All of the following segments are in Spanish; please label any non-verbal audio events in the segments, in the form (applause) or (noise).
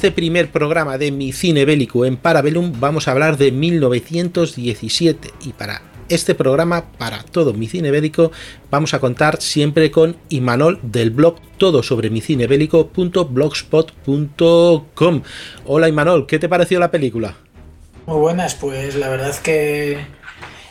Este primer programa de Mi Cine Bélico en Parabellum vamos a hablar de 1917 y para este programa, para todo Mi Cine Bélico, vamos a contar siempre con Imanol del blog todo sobre mi cine bélico.blogspot.com. Hola Imanol, ¿qué te pareció la película? Muy buenas, pues la verdad que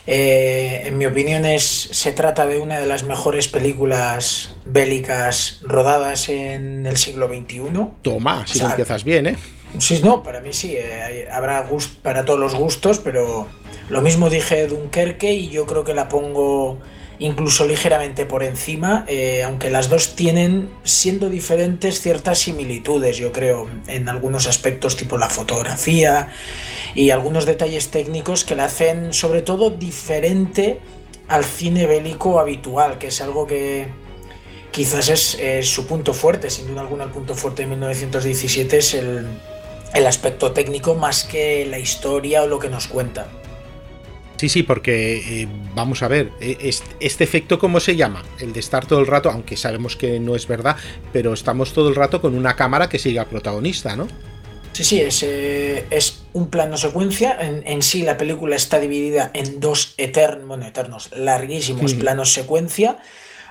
eh, en mi opinión es, se trata de una de las mejores películas bélicas rodadas en el siglo XXI. Toma, si empiezas bien, ¿eh? Sí, no, para mí sí, eh, habrá gust para todos los gustos, pero lo mismo dije Dunkerque y yo creo que la pongo incluso ligeramente por encima, eh, aunque las dos tienen, siendo diferentes, ciertas similitudes, yo creo, en algunos aspectos tipo la fotografía y algunos detalles técnicos que la hacen sobre todo diferente al cine bélico habitual, que es algo que quizás es, su punto fuerte, sin duda alguna el punto fuerte de 1917 es el, el aspecto técnico más que la historia o lo que nos cuenta. Sí, sí, porque eh, vamos a ver, e, este, efecto, ¿cómo se llama? El de estar todo el rato, aunque sabemos que no es verdad, pero estamos todo el rato con una cámara que sigue al protagonista, ¿no? Sí, sí, es, eh, es un plano secuencia. En, sí, la película está dividida en dos eternos, bueno, eternos, larguísimos planos secuencia.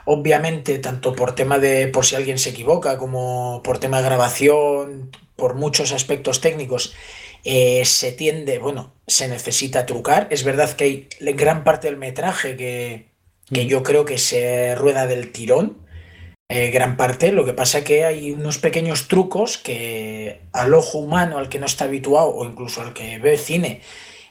Obviamente, tanto por tema de, por si alguien se equivoca, como por tema de grabación, por muchos aspectos técnicos eh, se tiende, bueno, se necesita trucar. Es verdad que hay gran parte del metraje que, que mm. yo creo que se rueda del tirón. Eh, gran parte, lo que pasa que hay unos pequeños trucos que al ojo humano, al que no está habituado o incluso al que ve cine,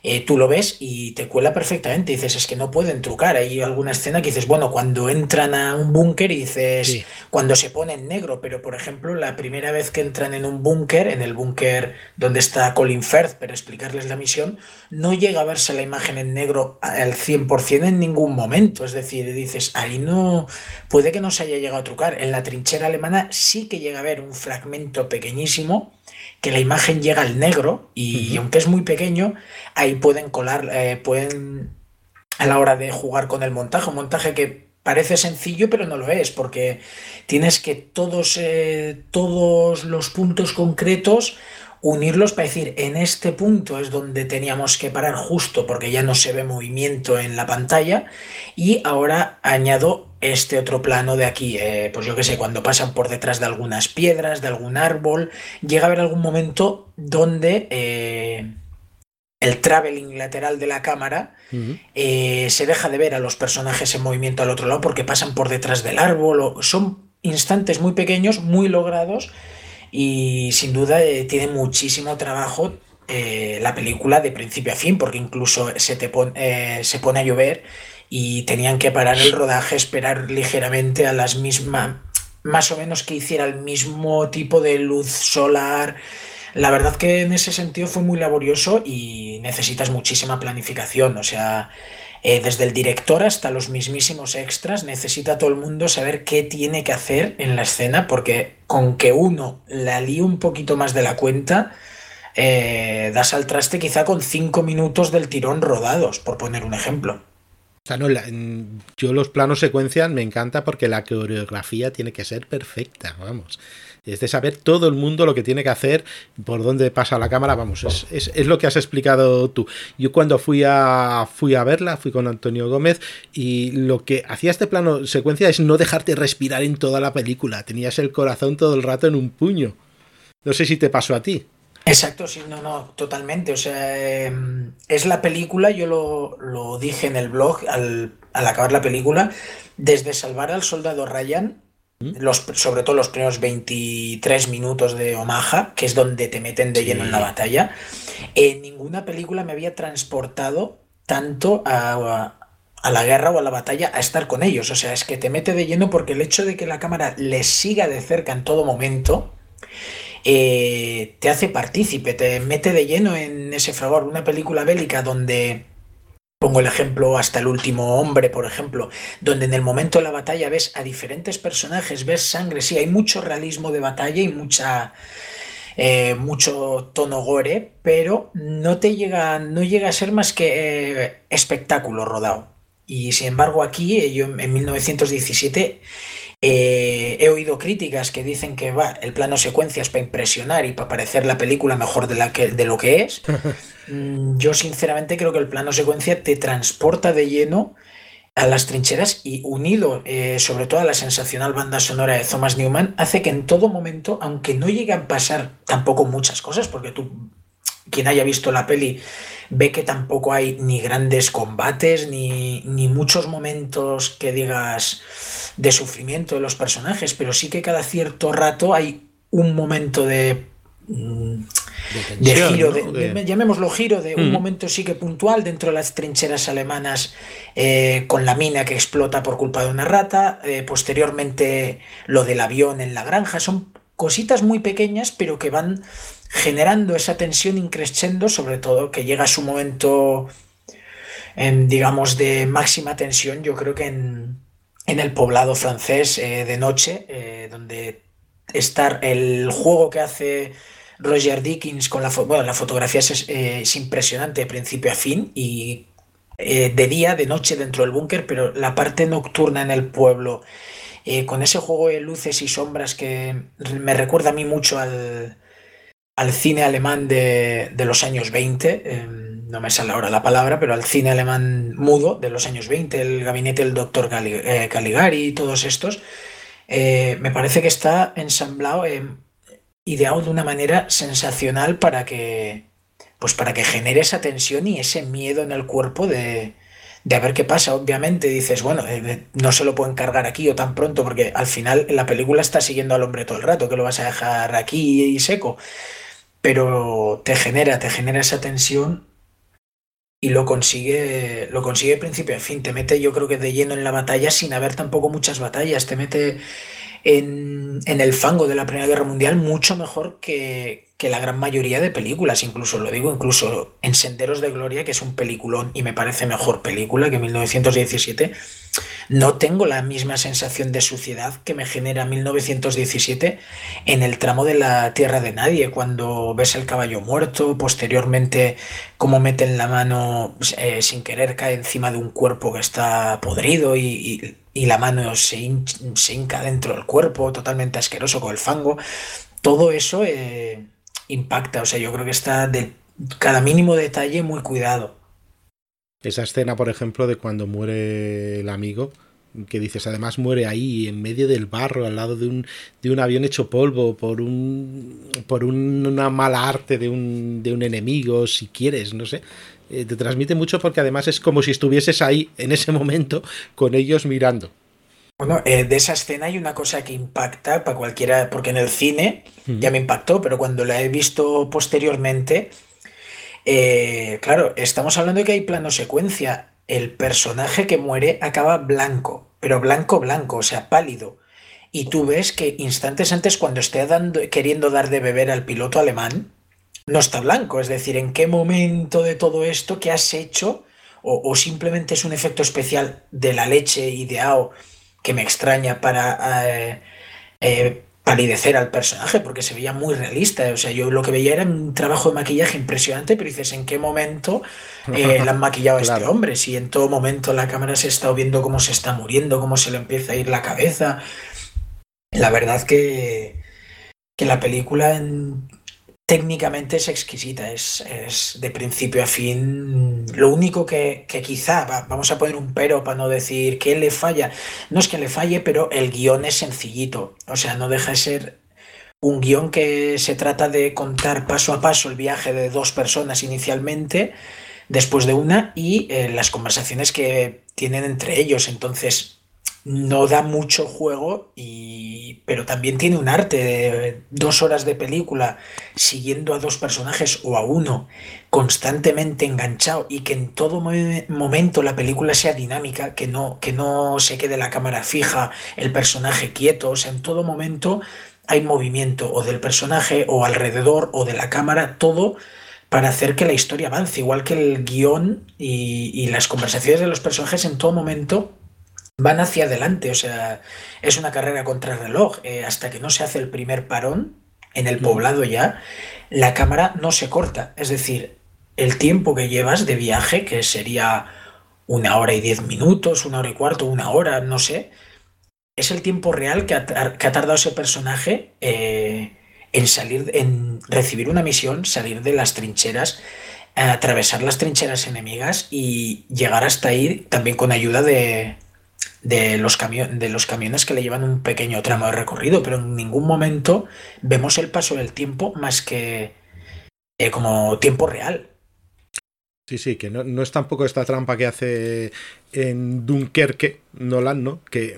eh, tú lo ves y te cuela perfectamente. Dices, es que no pueden trucar. Hay alguna escena que dices, bueno, cuando entran a un búnker y dices, cuando se pone en negro, pero por ejemplo, la primera vez que entran en un búnker, en el búnker donde está Colin Firth, para explicarles la misión, no llega a verse la imagen en negro al 100% en ningún momento. Es decir, dices, ahí no, puede que no se haya llegado a trucar. En la trinchera alemana sí que llega a haber un fragmento pequeñísimo que la imagen llega al negro y, aunque es muy pequeño, ahí pueden colar, eh, pueden a la hora de jugar con el montaje, un montaje que parece sencillo pero no lo es porque tienes que todos, eh, todos los puntos concretos unirlos para decir en este punto es donde teníamos que parar justo porque ya no se ve movimiento en la pantalla y ahora añado este otro plano de aquí, eh, pues yo que sé, cuando pasan por detrás de algunas piedras, de algún árbol, llega a haber algún momento donde eh, el traveling lateral de la cámara eh, se deja de ver a los personajes en movimiento al otro lado porque pasan por detrás del árbol, o, son instantes muy pequeños, muy logrados y sin duda tiene muchísimo trabajo la película de principio a fin, porque incluso se, te se pone a llover y tenían que parar el rodaje, esperar ligeramente a las mismas, más o menos que hiciera el mismo tipo de luz solar. La verdad que en ese sentido fue muy laborioso y necesitas muchísima planificación, o sea, eh, desde el director hasta los mismísimos extras, necesita todo el mundo saber qué tiene que hacer en la escena, porque con que uno la líe un poquito más de la cuenta, eh, das al traste quizá con cinco minutos del tirón rodados, por poner un ejemplo. No, yo los planos secuencian me encanta porque la coreografía tiene que ser perfecta, vamos es de saber todo el mundo lo que tiene que hacer, por dónde pasa la cámara, vamos, es, es, lo que has explicado tú. Yo cuando fui a, fui a verla, fui con Antonio Gómez y lo que hacía este plano secuencia es no dejarte respirar en toda la película, tenías el corazón todo el rato en un puño. No sé si te pasó a ti. Exacto, sí, no, no, totalmente. O sea, em, es la película, yo lo, lo dije en el blog al, al acabar la película, desde salvar al soldado Ryan los, sobre todo los primeros 23 minutos de Omaha, que es donde te meten de lleno en la batalla. En ninguna película me había transportado tanto a, la guerra o a la batalla a estar con ellos. O sea, es que te mete de lleno porque el hecho de que la cámara les siga de cerca en todo momento eh, te hace partícipe, te mete de lleno en ese fragor. Una película bélica donde Pongo el ejemplo hasta el último hombre, por ejemplo, donde en el momento de la batalla ves a diferentes personajes, ves sangre, sí, hay mucho realismo de batalla y mucha, eh, mucho tono gore, pero no te llega, no llega a ser más que eh, espectáculo rodado. Y sin embargo aquí, yo en 1917 Eh, he oído críticas que dicen que va, el plano secuencia es para impresionar y para parecer la película mejor de, la que, de lo que es. (laughs) Mm, yo sinceramente creo que el plano secuencia te transporta de lleno a las trincheras y unido eh, sobre todo a la sensacional banda sonora de Thomas Newman, hace que en todo momento, aunque no lleguen a pasar tampoco muchas cosas, porque tú, quien haya visto la peli, ve que tampoco hay ni grandes combates, ni, ni muchos momentos que digas de sufrimiento de los personajes, pero sí que cada cierto rato hay un momento de mm, de, giro, de, llamémoslo giro, de un mm. momento sí que puntual dentro de las trincheras alemanas eh, con la mina que explota por culpa de una rata, eh, posteriormente lo del avión en la granja, son cositas muy pequeñas pero que van generando esa tensión increciendo, sobre todo que llega a su momento, en, digamos, de máxima tensión, yo creo que en, en el poblado francés eh, de noche, eh, donde estar el juego que hace Roger Dickens con la, bueno, la fotografía eh, es, impresionante de principio a fin y de día, de noche dentro del búnker, pero la parte nocturna en el pueblo, con ese juego de luces y sombras que me recuerda a mí mucho al, al cine alemán de, de los años 20 no me sale ahora la palabra, pero al cine alemán mudo de los años 20, el gabinete del doctor eh, Caligari y todos estos, eh, me parece que está ensamblado, eh, ideado de una manera sensacional para que, pues para que genere esa tensión y ese miedo en el cuerpo de, de a ver qué pasa. Obviamente dices, bueno, no se lo pueden cargar aquí o tan pronto, porque al final la película está siguiendo al hombre todo el rato, que lo vas a dejar aquí y seco. Pero te genera, te genera esa tensión y lo consigue, lo consigue principio a fin. Te mete, yo creo que de lleno en la batalla sin haber tampoco muchas batallas. Te mete en, el fango de la Primera Guerra Mundial mucho mejor que, que la gran mayoría de películas, incluso lo digo, incluso en Senderos de Gloria, que es un peliculón y me parece mejor película que 1917, no tengo la misma sensación de suciedad que me genera 1917 en el tramo de la Tierra de Nadie, cuando ves el caballo muerto, posteriormente cómo meten la mano eh, sin querer cae encima de un cuerpo que está podrido y, la mano se, se, hinca dentro del cuerpo, totalmente asqueroso con el fango. Todo eso... Eh, impacta. O sea, yo creo que está de cada mínimo detalle muy cuidado. Esa escena, por ejemplo, de cuando muere el amigo, que dices, además muere ahí, en medio del barro, al lado de un, de un avión hecho polvo, por un por una mala arte de un, de un enemigo, si quieres, no sé. Eh, te transmite mucho porque además es como si estuvieses ahí en ese momento con ellos mirando. Bueno, eh, de esa escena hay una cosa que impacta para cualquiera, porque en el cine ya me impactó, pero cuando la he visto posteriormente, eh, claro, estamos hablando de que hay plano secuencia. El personaje que muere acaba blanco, pero blanco, blanco, o sea, pálido. Y tú ves que instantes antes, cuando esté dando, queriendo dar de beber al piloto alemán, no está blanco. Es decir, ¿en qué momento de todo esto que has hecho? O, o simplemente es un efecto especial de la leche ideado que me extraña para eh, eh, palidecer al personaje, porque se veía muy realista. O sea, yo lo que veía era un trabajo de maquillaje impresionante, pero dices, ¿en qué momento eh, (laughs) le han maquillado a este hombre? Si en todo momento la cámara se está viendo cómo se está muriendo, cómo se le empieza a ir la cabeza. La verdad que, que la película en, técnicamente es exquisita, es, de principio a fin. Lo único que, quizá, vamos a poner un pero para no decir que le falla, no es que le falle, pero el guion es sencillito, o sea, no deja de ser un guion que se trata de contar paso a paso el viaje de dos personas inicialmente, después de una, y eh, las conversaciones que tienen entre ellos, entonces no da mucho juego, y, pero también tiene un arte de dos horas de película siguiendo a dos personajes o a uno constantemente enganchado y que en todo momento la película sea dinámica, que no, que no se quede la cámara fija, el personaje quieto, o sea, en todo momento hay movimiento o del personaje o alrededor o de la cámara, todo para hacer que la historia avance, igual que el guion y, y las conversaciones de los personajes en todo momento van hacia adelante, o sea, es una carrera contra reloj. Eh, hasta que no se hace el primer parón en el poblado ya, la cámara no se corta. Es decir, el tiempo que llevas de viaje, que sería una hora y diez minutos, una hora y cuarto, una hora, no sé, es el tiempo real que ha, tardado ese personaje eh, en salir, en recibir una misión, salir de las trincheras, atravesar las trincheras enemigas y llegar hasta ahí también con ayuda de, de los, de los camiones que le llevan un pequeño tramo de recorrido, pero en ningún momento vemos el paso del tiempo más que eh, como tiempo real. Sí, sí, que no, no, es tampoco esta trampa que hace en Dunkerque Nolan, ¿no? Que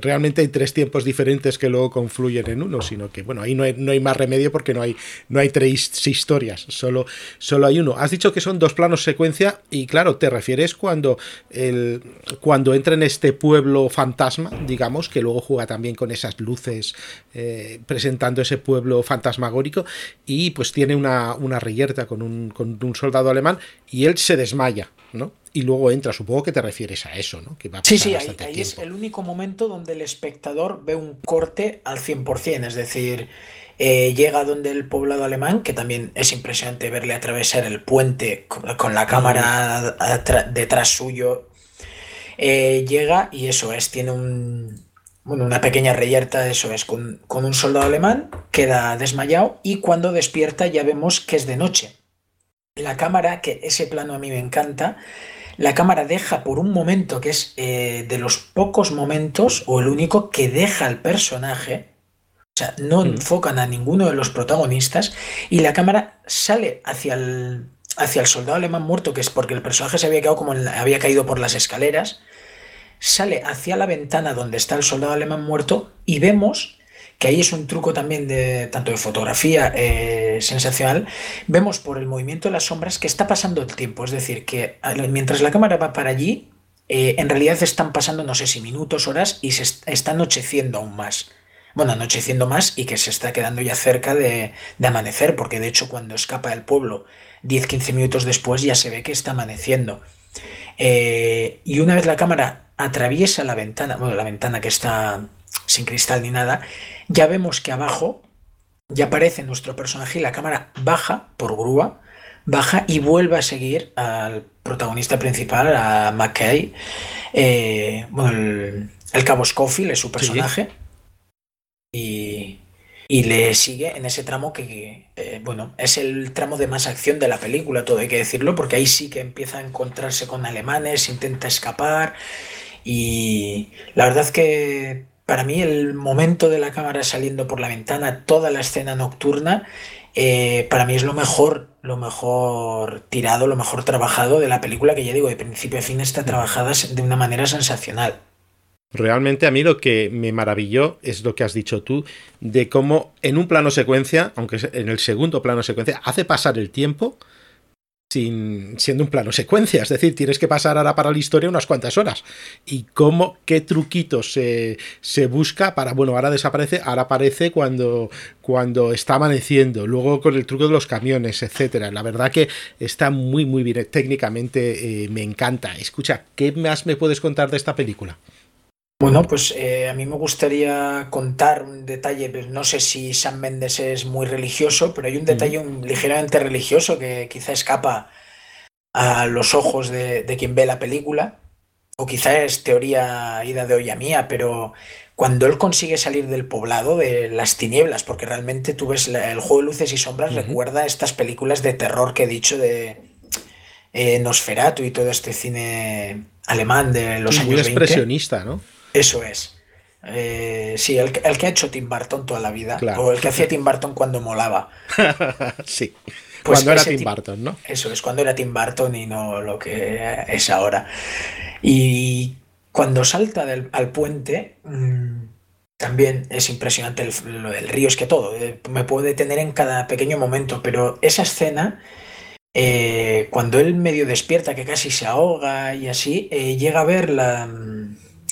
realmente hay tres tiempos diferentes que luego confluyen en uno, sino que, bueno, ahí no hay, no hay más remedio porque no hay, no hay tres historias, solo, solo hay uno. Has dicho que son dos planos secuencia y, claro, te refieres cuando, el, cuando entra en este pueblo fantasma, digamos, que luego juega también con esas luces eh, presentando ese pueblo fantasmagórico y pues tiene una, una reyerta con un, con un soldado alemán y él se desmaya, ¿no? y luego entra. Supongo que te refieres a eso, ¿no? Que sí, sí, ahí, es el único momento donde el espectador ve un corte al 100%, es decir, eh, llega donde el poblado alemán, que también es impresionante verle atravesar el puente con, la cámara detrás suyo. Eh, llega y eso es, tiene un, bueno, una pequeña reyerta, eso es, con, con un soldado alemán, queda desmayado y cuando despierta ya vemos que es de noche. La cámara, que ese plano a mí me encanta, la cámara deja por un momento, que es eh, de los pocos momentos, o el único, que deja al personaje, o sea, no mm. enfocan a ninguno de los protagonistas, y la cámara sale hacia el, hacia el soldado alemán muerto, que es porque el personaje se había quedado como había caído por las escaleras, sale hacia la ventana donde está el soldado alemán muerto, y vemos que ahí es un truco también de tanto de fotografía eh, sensacional, vemos por el movimiento de las sombras que está pasando el tiempo, es decir, que mientras la cámara va para allí, eh, en realidad están pasando no sé si minutos, horas y se está anocheciendo aún más. Bueno, anocheciendo más y que se está quedando ya cerca de, amanecer, porque de hecho cuando escapa del pueblo 10-15 minutos después ya se ve que está amaneciendo. Eh, y una vez la cámara atraviesa la ventana, bueno, la ventana que está sin cristal ni nada, ya vemos que abajo ya aparece nuestro personaje y la cámara baja por grúa, baja y vuelve a seguir al protagonista principal, a McKay, eh, bueno, el, cabo Scofield es su personaje, y, le sigue en ese tramo que, eh, bueno, es el tramo de más acción de la película, todo hay que decirlo, porque ahí sí que empieza a encontrarse con alemanes, intenta escapar, y la verdad que para mí el momento de la cámara saliendo por la ventana, toda la escena nocturna, eh, para mí es lo mejor, lo mejor tirado, lo mejor trabajado de la película, que ya digo, de principio a fin está trabajada de una manera sensacional. Realmente a mí lo que me maravilló es lo que has dicho tú, de cómo en un plano secuencia, aunque en el segundo plano secuencia, hace pasar el tiempo sin, siendo un plano secuencia, es decir, tienes que pasar ahora para la historia unas cuantas horas. Y cómo, qué truquitos se, se busca para, bueno, ahora desaparece, ahora aparece cuando, cuando está amaneciendo, luego con el truco de los camiones, etcétera. La verdad que está muy, muy bien, técnicamente eh, me encanta. Escucha, ¿qué más me puedes contar de esta película? Bueno, pues eh, a mí me gustaría contar un detalle, pues, no sé si Sam Mendes es muy religioso, pero hay un detalle ligeramente religioso que quizá escapa a los ojos de, quien ve la película, o quizá es teoría ida de olla mía, pero cuando él consigue salir del poblado, de las tinieblas, porque realmente tú ves el juego de luces y sombras, recuerda estas películas de terror que he dicho de eh, Nosferatu y todo este cine alemán de los años muy expresionista, ¿no? Eso es. Eh, sí, el, que ha hecho Tim Burton toda la vida. O el que hacía Tim Burton cuando molaba. (laughs) sí. Pues cuando era Tim Burton, ¿no? Eso es, cuando era Tim Burton y no lo que es ahora. Y cuando salta al puente, mm, también es impresionante el, lo del río, es que todo. Eh, me puedo detener en cada pequeño momento, pero esa escena. Eh, cuando él medio despierta, que casi se ahoga y así, llega a ver la, mm,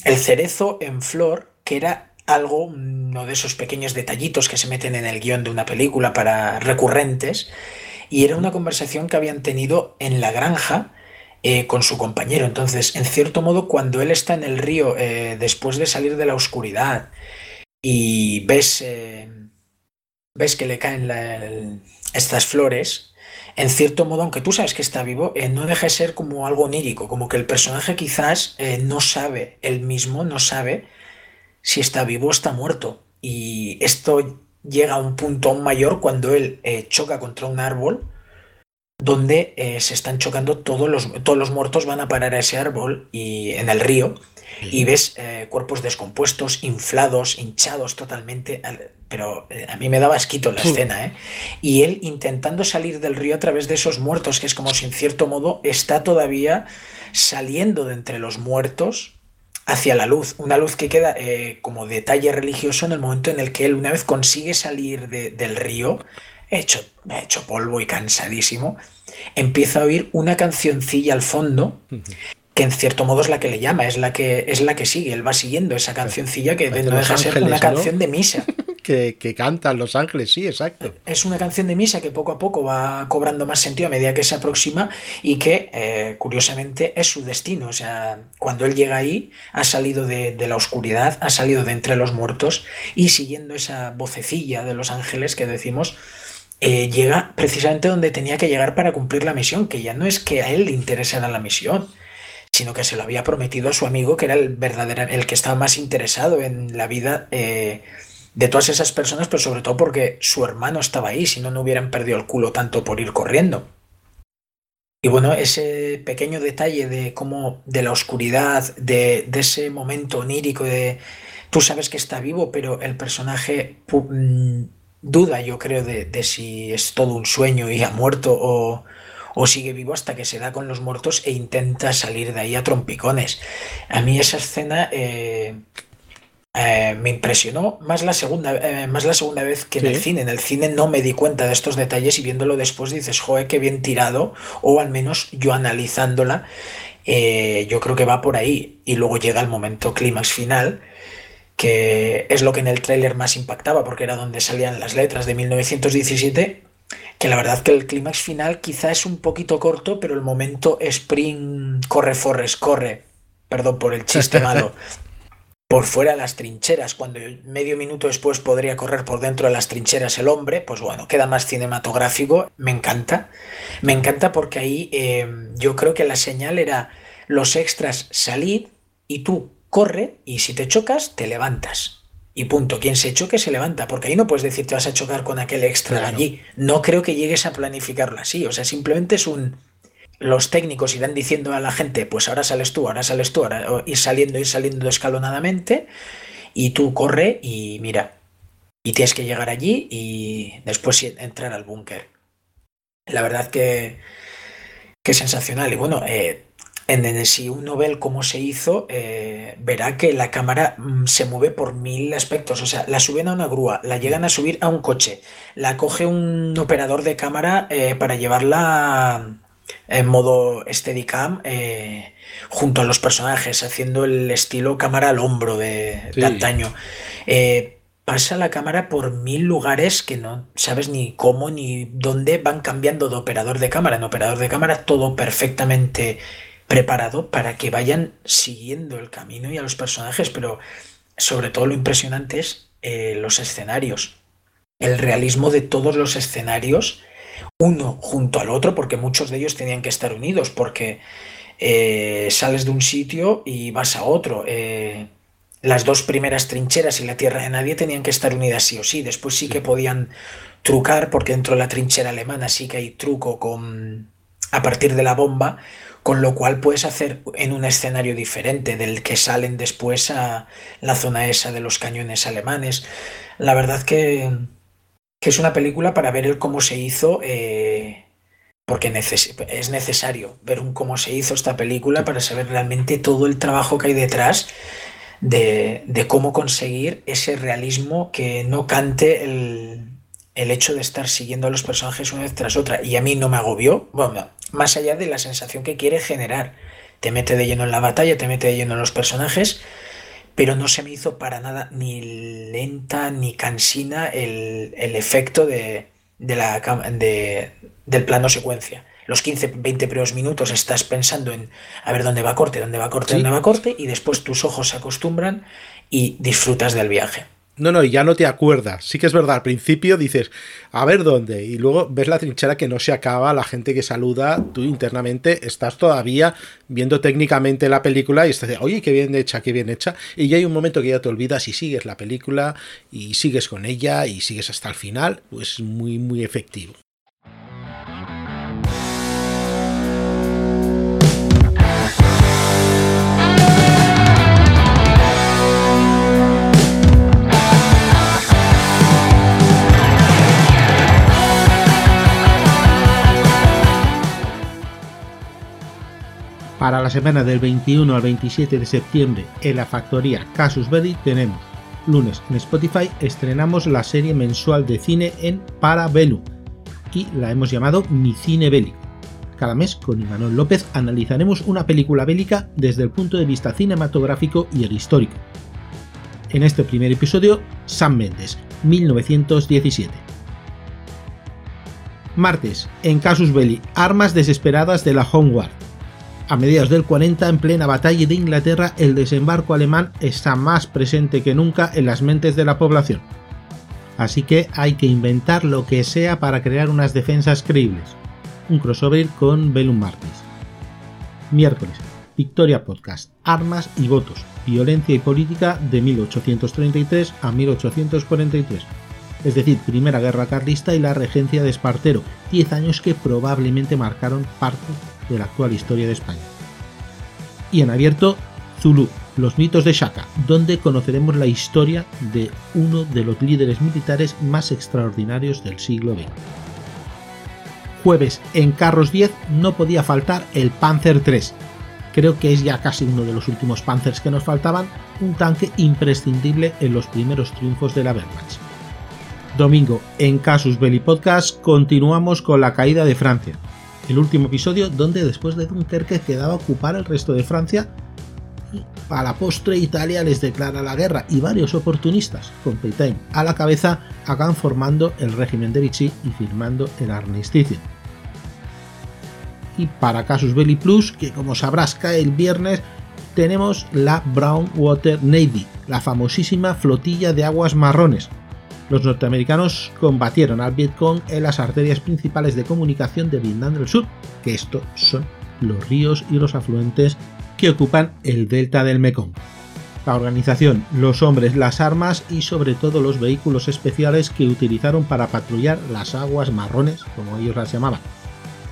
el cerezo en flor, que era algo, uno de esos pequeños detallitos que se meten en el guion de una película para recurrentes, y era una conversación que habían tenido en la granja eh, con su compañero. Entonces, en cierto modo, cuando él está en el río eh, después de salir de la oscuridad y ves, eh, ves que le caen estas flores, en cierto modo, aunque tú sabes que está vivo, eh, no deja de ser como algo onírico, como que el personaje quizás eh, no sabe, él mismo no sabe si está vivo o está muerto. Y esto llega a un punto aún mayor cuando él eh, choca contra un árbol donde se están chocando todos los, todos los muertos van a parar a ese árbol y en el río y ves eh, cuerpos descompuestos, inflados, hinchados totalmente, pero a mí me daba asquito la escena, ¿eh? Y él intentando salir del río a través de esos muertos, que es como si en cierto modo está todavía saliendo de entre los muertos hacia la luz, una luz que queda eh, como detalle religioso en el momento en el que él una vez consigue salir del río, hecho, hecho polvo y cansadísimo, empieza a oír una cancioncilla al fondo que en cierto modo es la que le llama, es la que, es la que sigue, él va siguiendo esa cancioncilla que no deja de ser una canción de misa. (laughs) que, que, cantan los ángeles, sí, exacto. Es una canción de misa que poco a poco va cobrando más sentido a medida que se aproxima y que, eh, curiosamente, es su destino. O sea, cuando él llega ahí, ha salido de, la oscuridad, ha salido de entre los muertos y siguiendo esa vocecilla de los ángeles que decimos, eh, llega precisamente donde tenía que llegar para cumplir la misión, que ya no es que a él le interesara la misión, sino que se lo había prometido a su amigo, que era el verdadero, el que estaba más interesado en la vida eh, de todas esas personas, pero sobre todo porque su hermano estaba ahí, si no, no hubieran perdido el culo tanto por ir corriendo. Y bueno, ese pequeño detalle de cómo, de la oscuridad, de, ese momento onírico de tú sabes que está vivo, pero el personaje mm, duda, yo creo, de si es todo un sueño y ha muerto o, o sigue vivo hasta que se da con los muertos e intenta salir de ahí a trompicones. A mí esa escena eh, eh, me impresionó más la segunda, eh, más la segunda vez que en el cine. En el cine no me di cuenta de estos detalles y viéndolo después dices, joder, qué bien tirado, o al menos yo analizándola, yo creo que va por ahí. Y luego llega el momento clímax final que es lo que en el tráiler más impactaba, porque era donde salían las letras de 1917 que la verdad que el clímax final quizá es un poquito corto, pero el momento sprint corre Forrest, corre, perdón por el chiste malo, (laughs) por fuera de las trincheras, cuando medio minuto después podría correr por dentro de las trincheras el hombre, pues bueno, queda más cinematográfico, me encanta, me encanta porque ahí eh, yo creo que la señal era los extras salir y tú corre y si te chocas te levantas y punto. Quien se choque se levanta, porque ahí no puedes decir te vas a chocar con aquel extra allí. No creo que llegues a planificarlo así. O sea, simplemente es un. Los técnicos irán diciendo a la gente, pues ahora sales tú, ahora sales tú, ahora ir saliendo, ir saliendo escalonadamente, y tú corre y mira. Y tienes que llegar allí y después entrar al búnker. La verdad que, que sensacional. Y bueno, eh, en, si uno ve cómo se hizo, eh, verá que la cámara mm, se mueve por mil aspectos. O sea, la suben a una grúa, la llegan a subir a un coche, la coge un operador de cámara eh, para llevarla en modo Steadicam eh, junto a los personajes, haciendo el estilo cámara al hombro de, antaño. pasa la cámara por mil lugares que no sabes ni cómo ni dónde van cambiando de operador de cámara. En operador de cámara todo perfectamente preparado para que vayan siguiendo el camino y a los personajes, pero sobre todo lo impresionante es eh, los escenarios, el realismo de todos los escenarios, uno junto al otro, porque muchos de ellos tenían que estar unidos, porque eh, sales de un sitio y vas a otro. Eh, las dos primeras trincheras y la tierra de nadie tenían que estar unidas sí o sí. Después sí que podían trucar, porque dentro de la trinchera alemana sí que hay truco con a partir de la bomba, con lo cual puedes hacer en un escenario diferente del que salen después a la zona esa de los cañones alemanes. La verdad que, es una película para ver el cómo se hizo, eh, porque es necesario ver un cómo se hizo esta película para saber realmente todo el trabajo que hay detrás de, cómo conseguir ese realismo que no cante el, el hecho de estar siguiendo a los personajes una vez tras otra. Y a mí no me agobió. Bueno, más allá de la sensación que quiere generar. Te mete de lleno en la batalla, te mete de lleno en los personajes, pero no se me hizo para nada ni lenta ni cansina el, efecto de, la, de, del plano secuencia. Los 15, 20 primeros minutos estás pensando en a ver dónde va corte, dónde va corte, dónde va corte, y después tus ojos se acostumbran y disfrutas del viaje. No, no, ya no te acuerdas. Sí que es verdad, al principio dices, a ver dónde, y luego ves la trinchera que no se acaba, la gente que saluda, tú internamente estás todavía viendo técnicamente la película y estás oye, qué bien hecha, qué bien hecha, y ya hay un momento que ya te olvidas y sigues la película y sigues con ella y sigues hasta el final, pues muy, muy efectivo. Para la semana del 21 al 27 de septiembre en la factoría Casus Belli tenemos lunes en Spotify estrenamos la serie mensual de cine en Parabellum y la hemos llamado Mi Cine Bélico. Cada mes con Imanol López analizaremos una película bélica desde el punto de vista cinematográfico y el histórico. En este primer episodio, Sam Mendes, 1917. Martes, en Casus Belli, armas desesperadas de la Homeguard. A mediados del 40, en plena batalla de Inglaterra, el desembarco alemán está más presente que nunca en las mentes de la población. Así que hay que inventar lo que sea para crear unas defensas creíbles. Un crossover con Bellum Martis. Miércoles, Victoria Podcast, Armas y Votos, Violencia y Política de 1833 a 1843. Es decir, Primera Guerra Carlista y la regencia de Espartero, 10 años que probablemente marcaron parte de la actual historia de España. Y en abierto, Zulu, los mitos de Shaka, donde conoceremos la historia de uno de los líderes militares más extraordinarios del siglo XX. Jueves, en Carros 10 no podía faltar el Panzer III. Creo que es ya casi uno de los últimos Panzers que nos faltaban, un tanque imprescindible en los primeros triunfos de la Wehrmacht. Domingo, en Casus Belli Podcast, continuamos con la caída de Francia el último episodio donde después de Dunkerque quedaba ocupar el resto de Francia a la postre Italia les declara la guerra y varios oportunistas con Pétain a la cabeza hagan formando el régimen de Vichy y firmando el armisticio. Y para Casus Belli Plus, que como sabrás cae el viernes, tenemos la Brown Water Navy, la famosísima flotilla de aguas marrones, los norteamericanos combatieron al Vietcong en las arterias principales de comunicación de Vietnam del Sur, que estos son los ríos y los afluentes que ocupan el delta del Mekong. La organización, los hombres, las armas y sobre todo los vehículos especiales que utilizaron para patrullar las aguas marrones, como ellos las llamaban.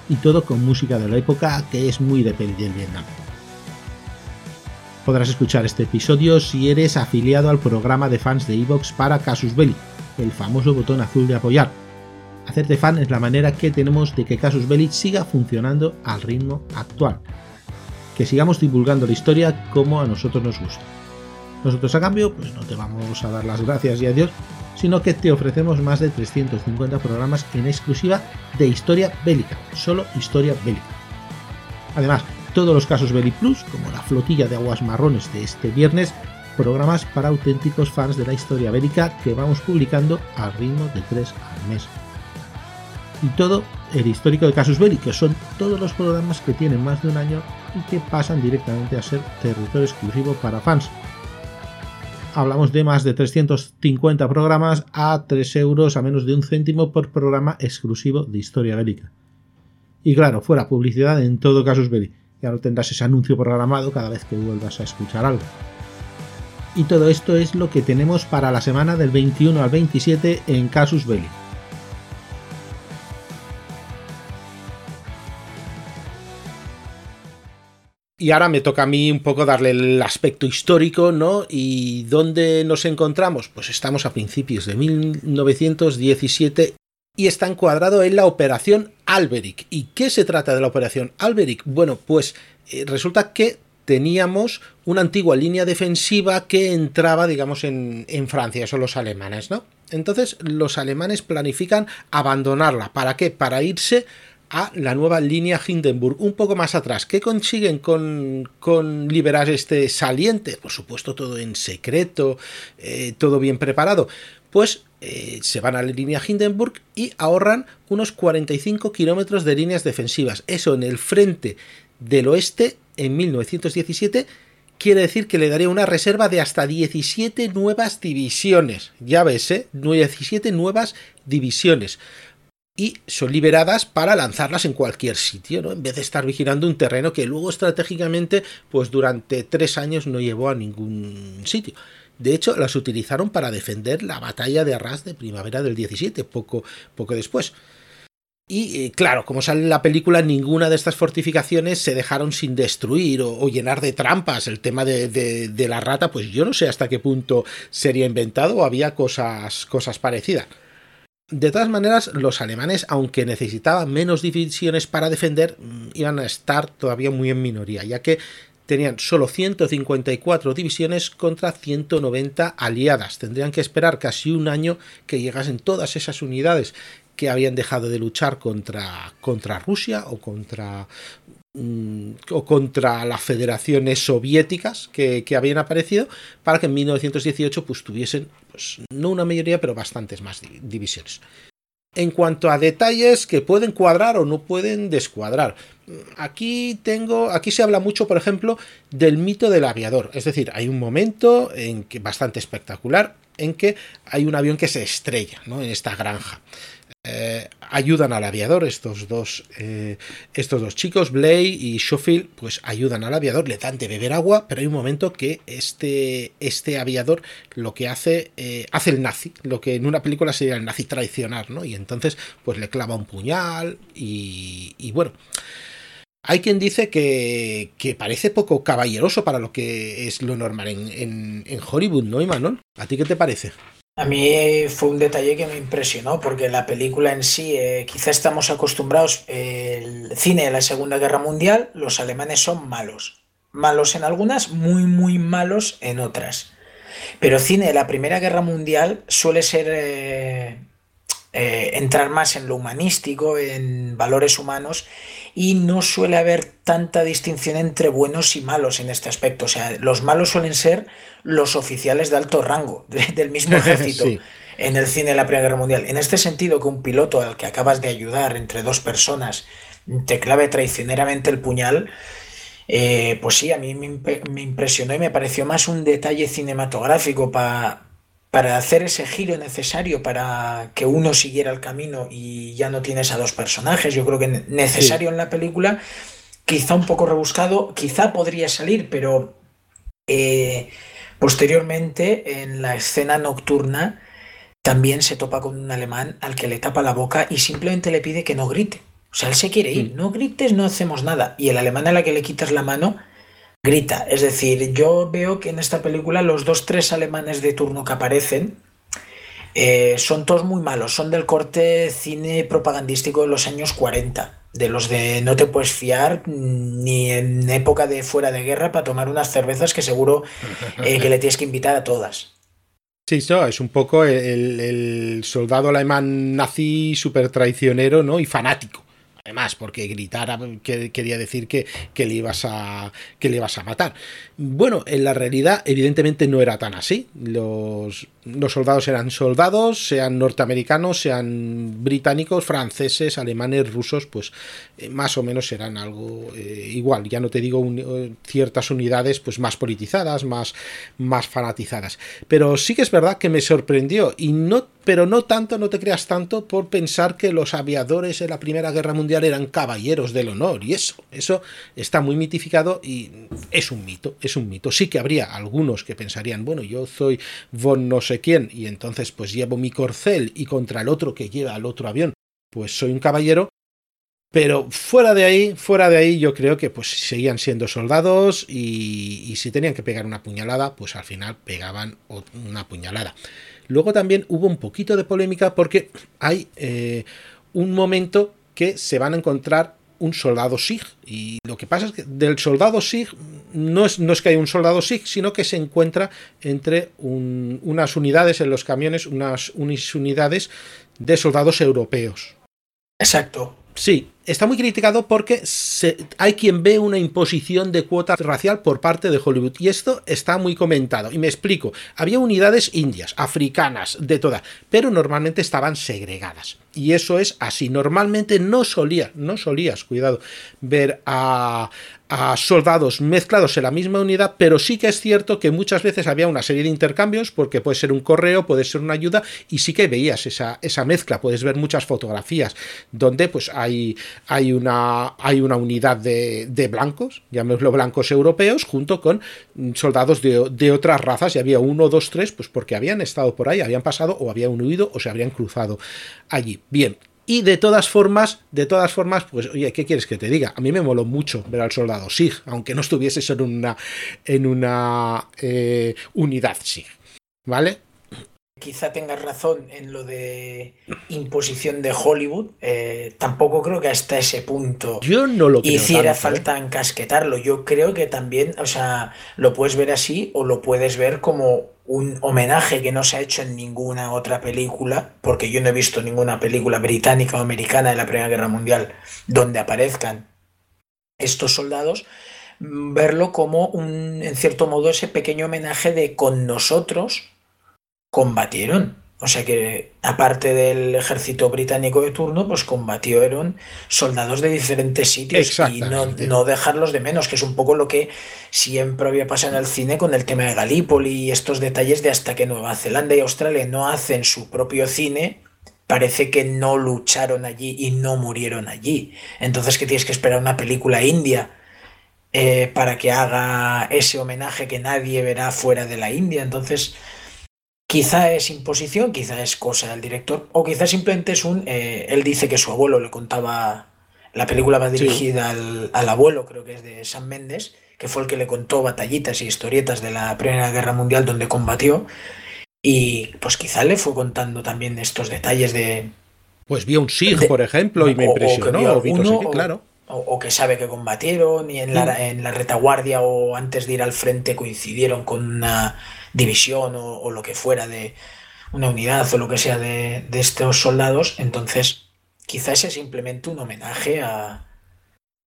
Y todo con música de la época que es muy de pedir Vietnam. Podrás escuchar este episodio si eres afiliado al programa de fans de Evox para Casus Belli, el famoso botón azul de apoyar. Hacerte fan es la manera que tenemos de que Casus Belli siga funcionando al ritmo actual. Que sigamos divulgando la historia como a nosotros nos gusta. Nosotros a cambio, pues no te vamos a dar las gracias y adiós, sino que te ofrecemos más de 350 programas en exclusiva de historia bélica, solo historia bélica. Además, todos los casos Belli Plus, como la flotilla de aguas marrones de este viernes, programas para auténticos fans de la historia bélica que vamos publicando al ritmo de 3 al mes. Y todo el histórico de Casus Belli, que son todos los programas que tienen más de un año y que pasan directamente a ser territorio exclusivo para fans. Hablamos de más de 350 programas a 3 euros a menos de un céntimo por programa exclusivo de historia bélica. Y claro, fuera publicidad en todo Casus Belli. Ya no tendrás ese anuncio programado cada vez que vuelvas a escuchar algo. Y todo esto es lo que tenemos para la semana del 21 al 27 en Casus Belli. Y ahora me toca a mí un poco darle el aspecto histórico, ¿no? ¿Y dónde nos encontramos? Pues estamos a principios de 1917 y está encuadrado en la Operación Alberic. ¿Y qué se trata de la Operación Alberic? Bueno, pues eh, resulta que teníamos una antigua línea defensiva que entraba, digamos, en, Francia, son los alemanes, ¿no? Entonces los alemanes planifican abandonarla. ¿Para qué? Para irse a la nueva línea Hindenburg, un poco más atrás. ¿Qué consiguen con, con liberar este saliente? Por supuesto, todo en secreto, eh, todo bien preparado. Pues eh, se van a la línea Hindenburg y ahorran unos 45 kilómetros de líneas defensivas. Eso en el frente del oeste en 1917 quiere decir que le daría una reserva de hasta 17 nuevas divisiones. Ya ves, ¿eh? 17 nuevas divisiones. Y son liberadas para lanzarlas en cualquier sitio, ¿no? En vez de estar vigilando un terreno que luego estratégicamente, pues durante tres años no llevó a ningún sitio. De hecho, las utilizaron para defender la batalla de Arras de primavera del 17, poco, poco después. Y eh, claro, como sale en la película, ninguna de estas fortificaciones se dejaron sin destruir o, llenar de trampas. El tema de, la rata, pues yo no sé hasta qué punto sería inventado o había cosas, cosas parecidas. De todas maneras, los alemanes, aunque necesitaban menos divisiones para defender, mm, iban a estar todavía muy en minoría, ya que tenían solo 154 divisiones contra 190 aliadas. Tendrían que esperar casi un año que llegasen todas esas unidades que habían dejado de luchar contra, contra Rusia o contra mm, o contra las federaciones soviéticas que, habían aparecido para que en 1918 pues tuviesen pues, no una mayoría pero bastantes más divisiones en cuanto a detalles que pueden cuadrar o no pueden descuadrar. Aquí tengo, aquí se habla mucho, por ejemplo, del mito del aviador. Es decir, hay un momento en que bastante espectacular en que hay un avión que se estrella, ¿no? En esta granja. Eh, ayudan al aviador, estos dos, eh, estos dos chicos, Blay y Schofield, pues ayudan al aviador, le dan de beber agua, pero hay un momento que este, este aviador lo que hace, eh, hace el nazi, lo que en una película sería el nazi traicionar, ¿no? Y entonces, pues le clava un puñal y, bueno. Hay quien dice que, que, parece poco caballeroso para lo que es lo normal en, en, en Hollywood, ¿no, Imanol? ¿A ti qué te parece? A mí fue un detalle que me impresionó, porque la película en sí, eh, quizá estamos acostumbrados, el cine de la Segunda Guerra Mundial, los alemanes son malos. Malos en algunas, muy, muy malos en otras. Pero cine de la Primera Guerra Mundial suele ser eh, eh, entrar más en lo humanístico, en valores humanos, y no suele haber tanta distinción entre buenos y malos en este aspecto. O sea, los malos suelen ser los oficiales de alto rango (laughs) del mismo (laughs) ejército. En el cine de la Primera Guerra Mundial. En este sentido, que un piloto al que acabas de ayudar entre dos personas te clave traicioneramente el puñal, eh, pues sí, a mí me, impresionó y me pareció más un detalle cinematográfico para para hacer ese giro necesario para que uno siguiera el camino y ya no tienes a dos personajes. Yo creo que necesario en la película, quizá un poco rebuscado, quizá podría salir, pero eh, posteriormente en la escena nocturna también se topa con un alemán al que le tapa la boca y simplemente le pide que no grite. O sea, él se quiere ir, mm. no grites, no hacemos nada. Y el alemán a la que le quitas la mano grita. Es decir, yo veo que en esta película los dos, tres alemanes de turno que aparecen eh, son todos muy malos, son del corte cine propagandístico de los años 40, de los de no te puedes fiar ni en época de fuera de guerra para tomar unas cervezas que seguro eh, que le tienes que invitar a todas. Sí, no, es un poco el, soldado alemán nazi súper traicionero ¿no? y fanático. Además, porque gritar quería decir que, le ibas a, que le ibas a matar. Bueno, en la realidad, evidentemente no era tan así. Los, los soldados eran soldados, sean norteamericanos, sean británicos, franceses, alemanes, rusos, pues eh, más o menos eran algo eh, igual. Ya no te digo eh, ciertas unidades pues más politizadas, más, más fanatizadas. Pero sí que es verdad que me sorprendió y no pero no tanto, no te creas tanto por pensar que los aviadores en la Primera Guerra Mundial eran caballeros del honor y eso, eso está muy mitificado y es un mito, es un mito. Sí que habría algunos que pensarían, bueno, yo soy von no sé quién y entonces pues llevo mi corcel y contra el otro que lleva al otro avión, pues soy un caballero, pero fuera de ahí, fuera de ahí, yo creo que pues seguían siendo soldados y, y, si tenían que pegar una puñalada, pues al final pegaban una puñalada. Luego también hubo un poquito de polémica porque hay eh, un momento que se van a encontrar un soldado SIG. Y lo que pasa es que del soldado SIG no es, no es que hay un soldado SIG, sino que se encuentra entre unas unidades en los camiones, unas, unas unidades de soldados europeos. Exacto. Sí, está muy criticado porque hay quien ve una imposición de cuota racial por parte de Hollywood y esto está muy comentado. Y me explico, había unidades indias, africanas, de todas, pero normalmente estaban segregadas. Y eso es así. Normalmente no solía, no solías, cuidado, ver a, a soldados mezclados en la misma unidad, pero sí que es cierto que muchas veces había una serie de intercambios, porque puede ser un correo, puede ser una ayuda, y sí que veías esa, esa mezcla, puedes ver muchas fotografías donde pues hay, hay, una, hay una unidad de, blancos, llamémoslo blancos europeos, junto con soldados de, de, otras razas, y había uno, dos, tres, pues porque habían estado por ahí, habían pasado o habían huido o se habrían cruzado allí. Bien, y de todas formas, de todas formas, pues oye, ¿qué quieres que te diga? A mí me moló mucho ver al soldado SIG, aunque no estuviese en una, en una eh, unidad SIG. ¿Vale? Quizá tengas razón en lo de imposición de Hollywood. Eh, tampoco creo que hasta ese punto Yo no lo hiciera tanto, falta ¿eh? encasquetarlo. Yo creo que también, o sea, lo puedes ver así o lo puedes ver como un homenaje que no se ha hecho en ninguna otra película, porque yo no he visto ninguna película británica o americana de la Primera Guerra Mundial donde aparezcan estos soldados, verlo como un, en cierto modo, ese pequeño homenaje de con nosotros combatieron. O sea que, aparte del ejército británico de turno, pues combatieron soldados de diferentes sitios y no, no, dejarlos de menos, que es un poco lo que siempre había pasado en el cine con el tema de Galípoli y estos detalles de hasta que Nueva Zelanda y Australia no hacen su propio cine, parece que no lucharon allí y no murieron allí. Entonces, que tienes que esperar una película india eh, para que haga ese homenaje que nadie verá fuera de la India? Entonces Quizá es imposición, quizá es cosa del director, o quizá simplemente es un... Eh, él dice que su abuelo le contaba... La película va dirigida sí. al, al, abuelo, creo que es de Sam Méndez, que fue el que le contó batallitas y historietas de la Primera Guerra Mundial donde combatió. Y pues quizá le fue contando también estos detalles de... Pues vio un SIG, de, por ejemplo, y me impresionó. O, que, uno, claro. o, o, que sabe que combatieron y en la, en la retaguardia o antes de ir al frente coincidieron con una división o, o, lo que fuera de una unidad o lo que sea de, de estos soldados, entonces quizás es simplemente un homenaje a,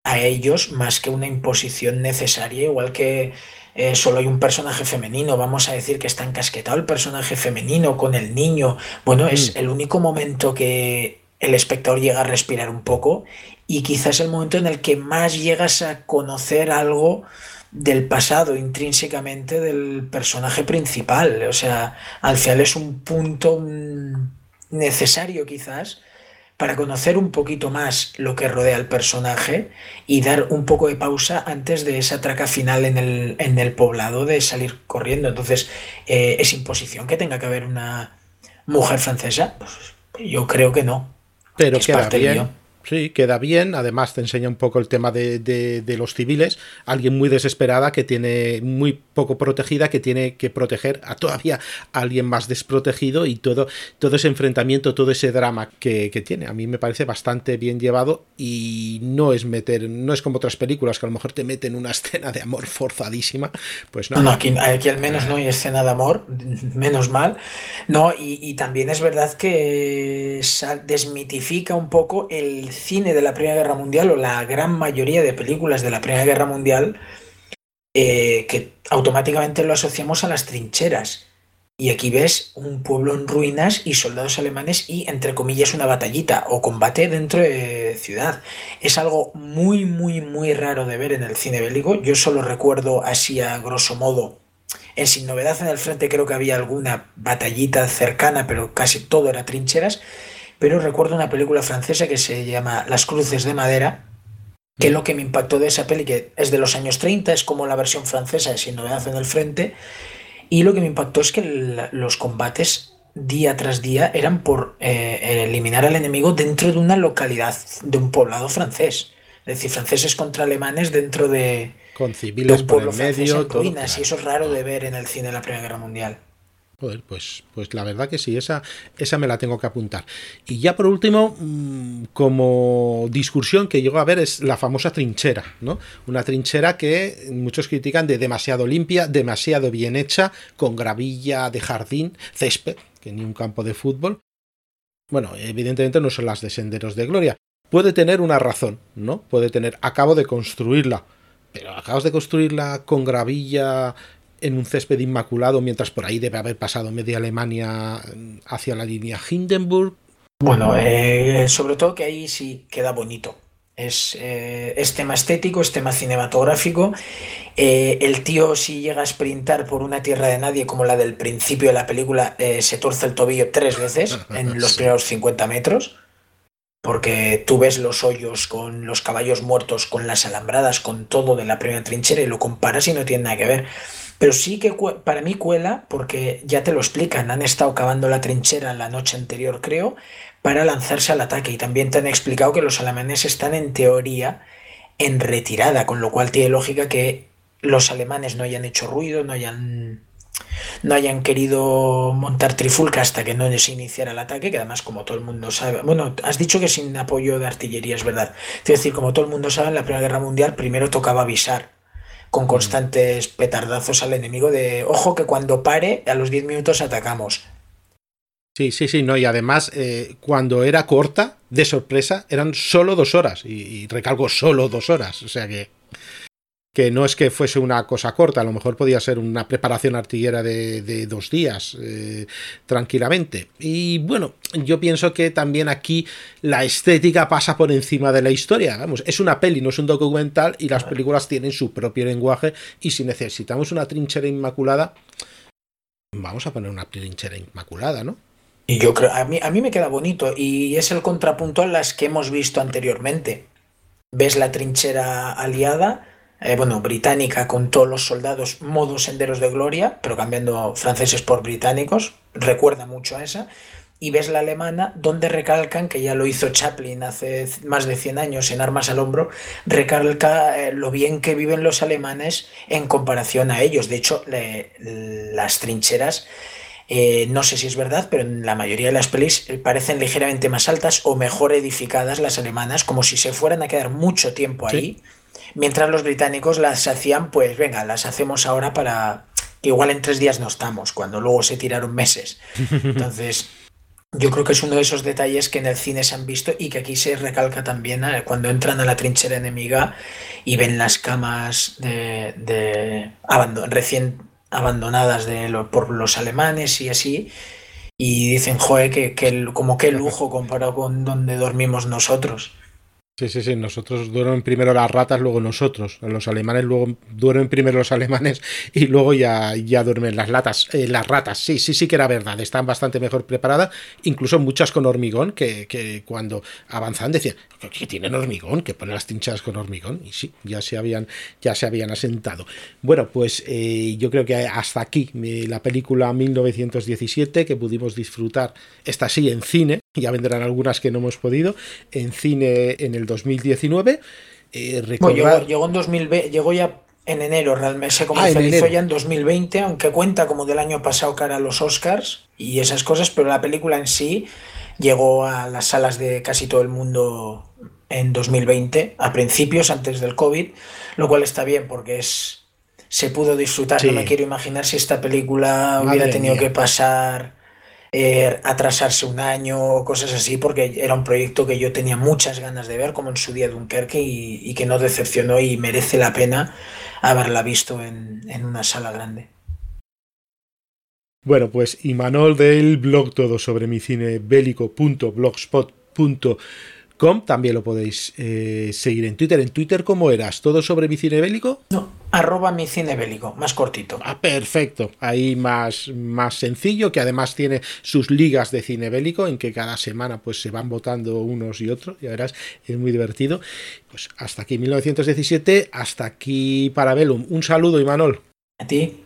a, ellos más que una imposición necesaria, igual que eh, solo hay un personaje femenino, vamos a decir que está encasquetado el personaje femenino con el niño, bueno, mm. es el único momento que el espectador llega a respirar un poco y quizás el momento en el que más llegas a conocer algo del pasado intrínsecamente del personaje principal. O sea, al final es un punto necesario quizás para conocer un poquito más lo que rodea al personaje y dar un poco de pausa antes de esa traca final en el, en el poblado de salir corriendo. Entonces, eh, ¿es imposición que tenga que haber una mujer francesa? Pues yo creo que no. Pero que es parte bien. Sí, queda bien. Además, te enseña un poco el tema de, de, los civiles. Alguien muy desesperada que tiene muy poco protegida, que tiene que proteger a todavía alguien más desprotegido y todo, todo ese enfrentamiento, todo ese drama que, que, tiene. A mí me parece bastante bien llevado y no es meter, no es como otras películas que a lo mejor te meten una (laughs) escena de amor forzadísima. Pues no. No, no aquí, al menos no hay escena de amor, menos mal. No, y también es verdad que desmitifica un poco el cine de la Primera Guerra Mundial o la gran mayoría de películas de la Primera Guerra Mundial eh, que automáticamente lo asociamos a las trincheras. Y aquí ves un pueblo en ruinas y soldados alemanes y, entre comillas, una batallita o combate dentro de ciudad. Es algo muy, muy, muy raro de ver en el cine bélico. Yo solo recuerdo así a grosso modo. En Sin Novedad en el Frente creo que había alguna batallita cercana, pero casi todo era trincheras pero recuerdo una película francesa que se llama Las Cruces de Madera, que lo que me impactó de esa peli, que es de los años 30, es como la versión francesa de Sin Novedad en el Frente, y lo que me impactó es que el, los combates día tras día eran por eh, eliminar al enemigo dentro de una localidad, de un poblado francés. Es decir, franceses contra alemanes dentro de, Con civiles de un pueblo por el medio, francés en ruinas, todo, y eso es raro de ver en el cine de la Primera Guerra Mundial. Joder, pues, pues la verdad que sí, esa, esa me la tengo que apuntar. Y ya por último, mm, como discusión que llego a ver es la famosa trinchera, ¿no? Una trinchera que muchos critican de demasiado limpia, demasiado bien hecha, con gravilla de jardín, césped, que ni un campo de fútbol. Bueno, evidentemente no son las de Senderos de Gloria. Puede tener una razón, ¿no? Puede tener, acabo de construirla, pero acabas de construirla con gravilla en un césped inmaculado, mientras por ahí debe haber pasado media Alemania hacia la línea Hindenburg. Bueno, eh, sobre todo que ahí sí queda bonito. Es, eh, es, tema estético, es tema cinematográfico. Eh, el tío, si llega a sprintar por una tierra de nadie como la del principio de la película, se torce el tobillo tres veces en (laughs) los primeros 50 metros. Porque tú ves los hoyos con los caballos muertos, con las alambradas, con todo de la primera trinchera y lo comparas y no tiene nada que ver. Pero sí que para mí cuela, porque ya te lo explican, han estado cavando la trinchera la noche anterior, creo, para lanzarse al ataque. Y también te han explicado que los alemanes están en teoría en retirada, con lo cual tiene lógica que los alemanes no hayan hecho ruido, no hayan, no hayan querido montar trifulca hasta que no se iniciara el ataque, que además como todo el mundo sabe, bueno, has dicho que sin apoyo de artillería, es verdad. Es decir, como todo el mundo sabe, en la Primera Guerra Mundial primero tocaba avisar con mm. constantes petardazos al enemigo de, ojo que cuando pare, a los 10 minutos atacamos. Sí, sí, sí, no, y además eh, cuando era corta, de sorpresa, eran solo dos horas, y, recalco solo dos horas, o sea que, que no es que fuese una cosa corta, a lo mejor podía ser una preparación artillera de, dos días, eh, tranquilamente. Y bueno, yo pienso que también aquí la estética pasa por encima de la historia, vamos, es una peli, no es un documental, y las películas tienen su propio lenguaje, y si necesitamos una trinchera inmaculada, vamos a poner una trinchera inmaculada, ¿no? Y yo creo, a mí, a mí me queda bonito y es el contrapunto a las que hemos visto anteriormente. Ves la trinchera aliada, eh, bueno, británica con todos los soldados, modo senderos de gloria, pero cambiando franceses por británicos, recuerda mucho a esa. Y ves la alemana, donde recalcan, que ya lo hizo Chaplin hace más de 100 años en Armas al Hombro, recalca eh, lo bien que viven los alemanes en comparación a ellos. De hecho, las trincheras eh, no sé si es verdad, pero en la mayoría de las pelis eh, parecen ligeramente más altas o mejor edificadas las alemanas, como si se fueran a quedar mucho tiempo ahí, mientras los británicos las hacían, pues venga, las hacemos ahora para que igual en tres días no estamos, cuando luego se tiraron meses. Entonces, yo creo que es uno de esos detalles que en el cine se han visto y que aquí se recalca también eh, cuando entran a la trinchera enemiga y ven las camas de, de recién abandonadas de por los alemanes y así. Y dicen, joder, que, que como qué lujo comparado con donde dormimos nosotros. Sí, sí, sí. Nosotros duermen primero las ratas, luego nosotros. Los alemanes luego duermen primero los alemanes (laughs) y luego ya, ya duermen las latas, eh, las ratas. Sí, sí, sí que era verdad. Están bastante mejor preparadas. Incluso muchas con hormigón, que, que cuando avanzaban decían que tienen hormigón, que ponen las trinchadas con hormigón. Y sí, ya se habían, ya se habían asentado. Bueno, pues eh, yo creo que hasta aquí eh, la película 1917 que pudimos disfrutar. Esta sí en cine. Ya vendrán algunas que no hemos podido. En cine en el 2019. Eh, llegó, en 2020, llegó ya en enero, realmente se comercializó ah, ya en 2020, aunque cuenta como del año pasado cara a los Oscars y esas cosas, pero la película en sí llegó a las salas de casi todo el mundo en 2020, a principios, antes del COVID, lo cual está bien porque es se pudo disfrutar. No me quiero imaginar si esta película hubiera tenido que pasar eh, atrasarse un año o cosas así, porque era un proyecto que yo tenía muchas ganas de ver, como en su día Dunkerque, y, y que no decepcionó y merece la pena haberla visto en, una sala grande. Bueno, pues Imanol del blog todo sobre mi cine bélico.blogspot.com también lo podéis eh, seguir en Twitter. ¿En Twitter cómo eras? ¿Todo sobre mi cine bélico? No, arroba mi cine bélico, más cortito. Ah, perfecto. Ahí más, más sencillo, que además tiene sus ligas de cine bélico, en que cada semana pues se van votando unos y otros. Ya verás, es muy divertido. Pues hasta aquí 1917, hasta aquí Parabellum. Un saludo, Imanol. A ti.